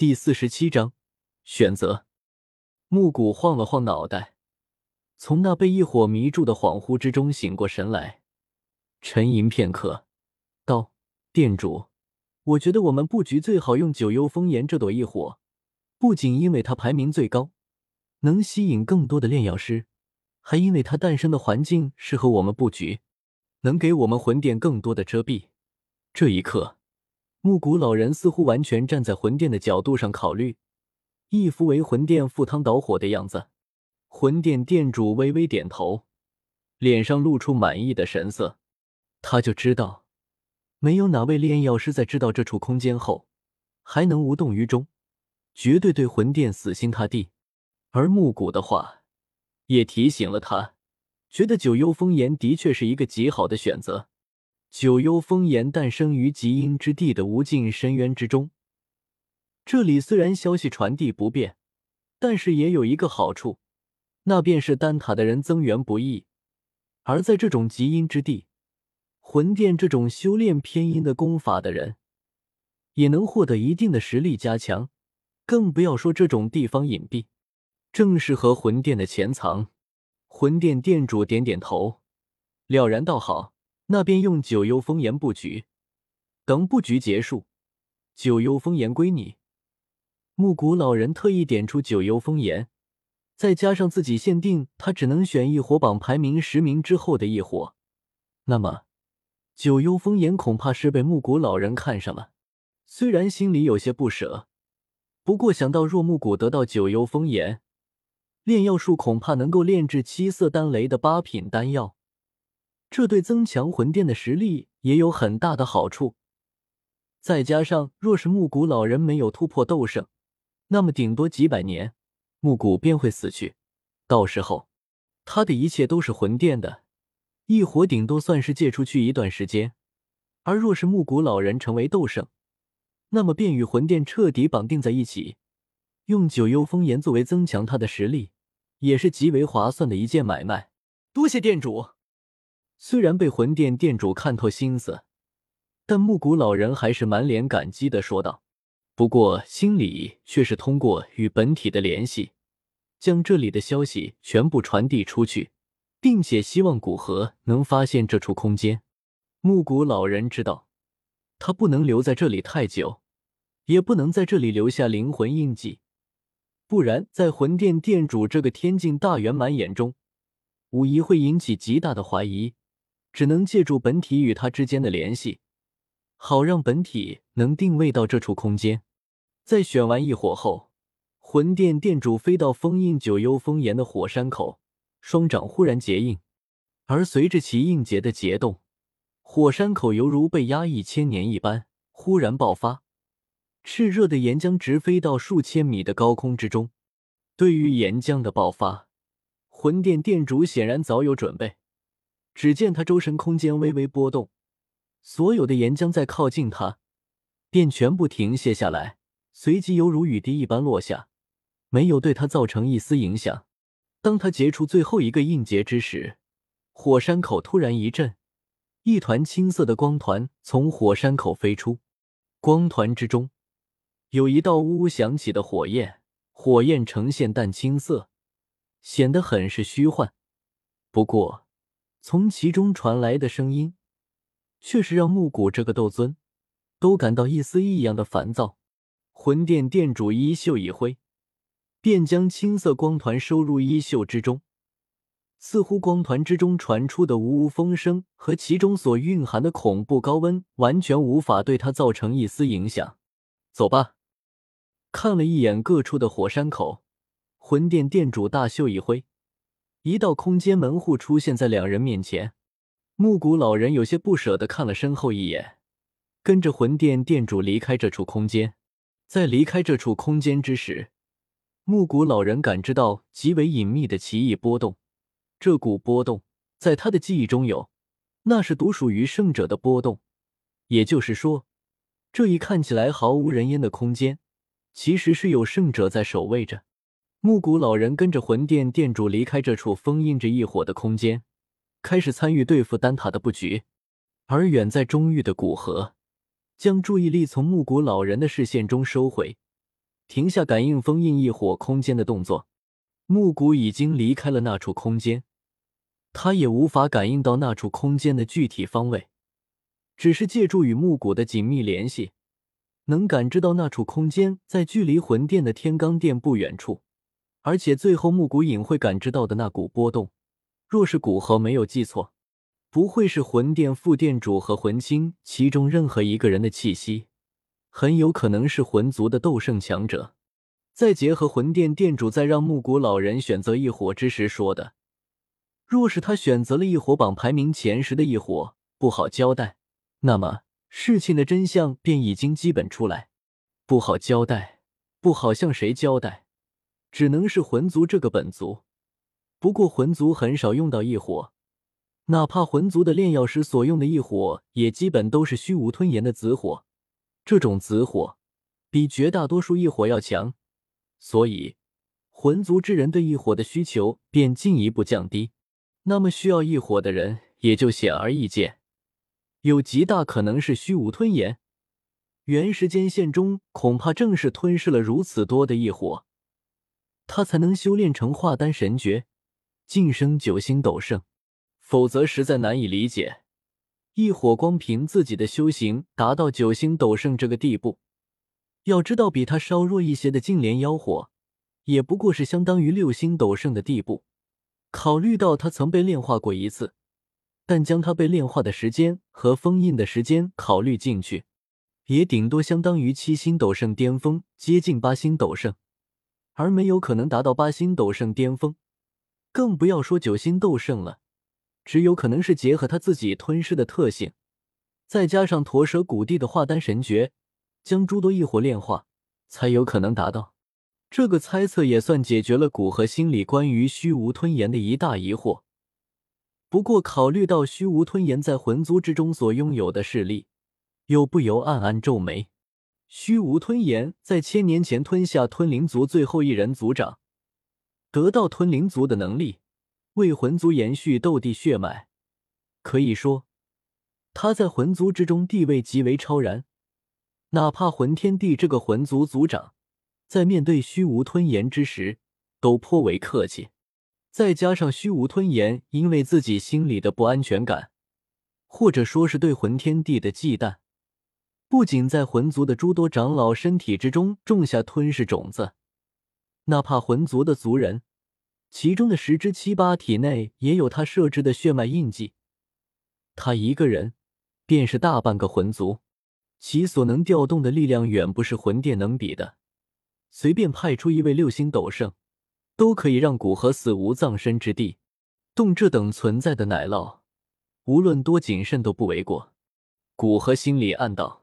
第四十七章选择。木谷晃了晃脑袋，从那被异火迷住的恍惚之中醒过神来，沉吟片刻，道：“店主，我觉得我们布局最好用九幽风炎这朵异火，不仅因为它排名最高，能吸引更多的炼药师，还因为它诞生的环境适合我们布局，能给我们魂殿更多的遮蔽。”这一刻。木谷老人似乎完全站在魂殿的角度上考虑，一副为魂殿赴汤蹈火的样子。魂殿殿主微微点头，脸上露出满意的神色。他就知道，没有哪位炼药师在知道这处空间后还能无动于衷，绝对对魂殿死心塌地。而木谷的话也提醒了他，觉得九幽风炎的确是一个极好的选择。九幽风炎诞生于极阴之地的无尽深渊之中。这里虽然消息传递不便，但是也有一个好处，那便是丹塔的人增援不易。而在这种极阴之地，魂殿这种修炼偏阴的功法的人，也能获得一定的实力加强。更不要说这种地方隐蔽，正适合魂殿的潜藏。魂殿殿主点点头，了然道：“好。”那便用九幽风炎布局，等布局结束，九幽风炎归你。木谷老人特意点出九幽风炎，再加上自己限定他只能选一火榜排名十名之后的一火，那么九幽风炎恐怕是被木谷老人看上了。虽然心里有些不舍，不过想到若木谷得到九幽风炎，炼药术恐怕能够炼制七色丹雷的八品丹药。这对增强魂殿的实力也有很大的好处。再加上，若是木谷老人没有突破斗圣，那么顶多几百年，木谷便会死去。到时候，他的一切都是魂殿的，一火顶多算是借出去一段时间。而若是木谷老人成为斗圣，那么便与魂殿彻底绑定在一起，用九幽风炎作为增强他的实力，也是极为划算的一件买卖。多谢店主。虽然被魂殿殿主看透心思，但木谷老人还是满脸感激的说道。不过心里却是通过与本体的联系，将这里的消息全部传递出去，并且希望古河能发现这处空间。木谷老人知道，他不能留在这里太久，也不能在这里留下灵魂印记，不然在魂殿殿主这个天境大圆满眼中，无疑会引起极大的怀疑。只能借助本体与他之间的联系，好让本体能定位到这处空间。在选完异火后，魂殿殿主飞到封印九幽封岩的火山口，双掌忽然结印，而随着其印结的结动，火山口犹如被压抑千年一般，忽然爆发，炽热的岩浆直飞到数千米的高空之中。对于岩浆的爆发，魂殿殿主显然早有准备。只见他周身空间微微波动，所有的岩浆在靠近他，便全部停歇下来，随即犹如雨滴一般落下，没有对他造成一丝影响。当他结出最后一个印结之时，火山口突然一震，一团青色的光团从火山口飞出，光团之中有一道呜呜响起的火焰，火焰呈现淡青色，显得很是虚幻。不过。从其中传来的声音，却是让木谷这个斗尊都感到一丝异样的烦躁。魂殿殿主衣袖一挥，便将青色光团收入衣袖之中。似乎光团之中传出的呜呜风声和其中所蕴含的恐怖高温，完全无法对他造成一丝影响。走吧。看了一眼各处的火山口，魂殿殿主大袖一挥。一道空间门户出现在两人面前，木谷老人有些不舍的看了身后一眼，跟着魂殿殿主离开这处空间。在离开这处空间之时，木谷老人感知到极为隐秘的奇异波动。这股波动在他的记忆中有，那是独属于圣者的波动。也就是说，这一看起来毫无人烟的空间，其实是有圣者在守卫着。木谷老人跟着魂殿殿主离开这处封印着异火的空间，开始参与对付丹塔的布局。而远在中域的古河，将注意力从木谷老人的视线中收回，停下感应封印异火空间的动作。木谷已经离开了那处空间，他也无法感应到那处空间的具体方位，只是借助与木谷的紧密联系，能感知到那处空间在距离魂殿的天罡殿不远处。而且最后木谷隐会感知到的那股波动，若是古河没有记错，不会是魂殿副殿主和魂清其中任何一个人的气息，很有可能是魂族的斗圣强者。再结合魂殿殿主在让木谷老人选择异火之时说的，若是他选择了异火榜排名前十的异火，不好交代，那么事情的真相便已经基本出来。不好交代，不好向谁交代。只能是魂族这个本族，不过魂族很少用到异火，哪怕魂族的炼药师所用的异火，也基本都是虚无吞炎的紫火。这种紫火比绝大多数异火要强，所以魂族之人对异火的需求便进一步降低。那么需要异火的人也就显而易见，有极大可能是虚无吞炎。原时间线中恐怕正是吞噬了如此多的异火。他才能修炼成化丹神诀，晋升九星斗圣，否则实在难以理解。异火光凭自己的修行达到九星斗圣这个地步，要知道比他稍弱一些的净莲妖火，也不过是相当于六星斗圣的地步。考虑到他曾被炼化过一次，但将他被炼化的时间和封印的时间考虑进去，也顶多相当于七星斗圣巅峰，接近八星斗圣。而没有可能达到八星斗圣巅峰，更不要说九星斗圣了。只有可能是结合他自己吞噬的特性，再加上驼蛇古地的化丹神诀，将诸多异火炼化，才有可能达到。这个猜测也算解决了古河心里关于虚无吞炎的一大疑惑。不过，考虑到虚无吞炎在魂族之中所拥有的势力，又不由暗暗皱眉。虚无吞炎在千年前吞下吞灵族最后一人族长，得到吞灵族的能力，为魂族延续斗帝血脉。可以说，他在魂族之中地位极为超然。哪怕魂天帝这个魂族族长，在面对虚无吞炎之时，都颇为客气。再加上虚无吞炎因为自己心里的不安全感，或者说是对魂天帝的忌惮。不仅在魂族的诸多长老身体之中种下吞噬种子，哪怕魂族的族人，其中的十之七八体内也有他设置的血脉印记。他一个人便是大半个魂族，其所能调动的力量远不是魂殿能比的。随便派出一位六星斗圣，都可以让古河死无葬身之地。动这等存在的奶酪，无论多谨慎都不为过。古河心里暗道。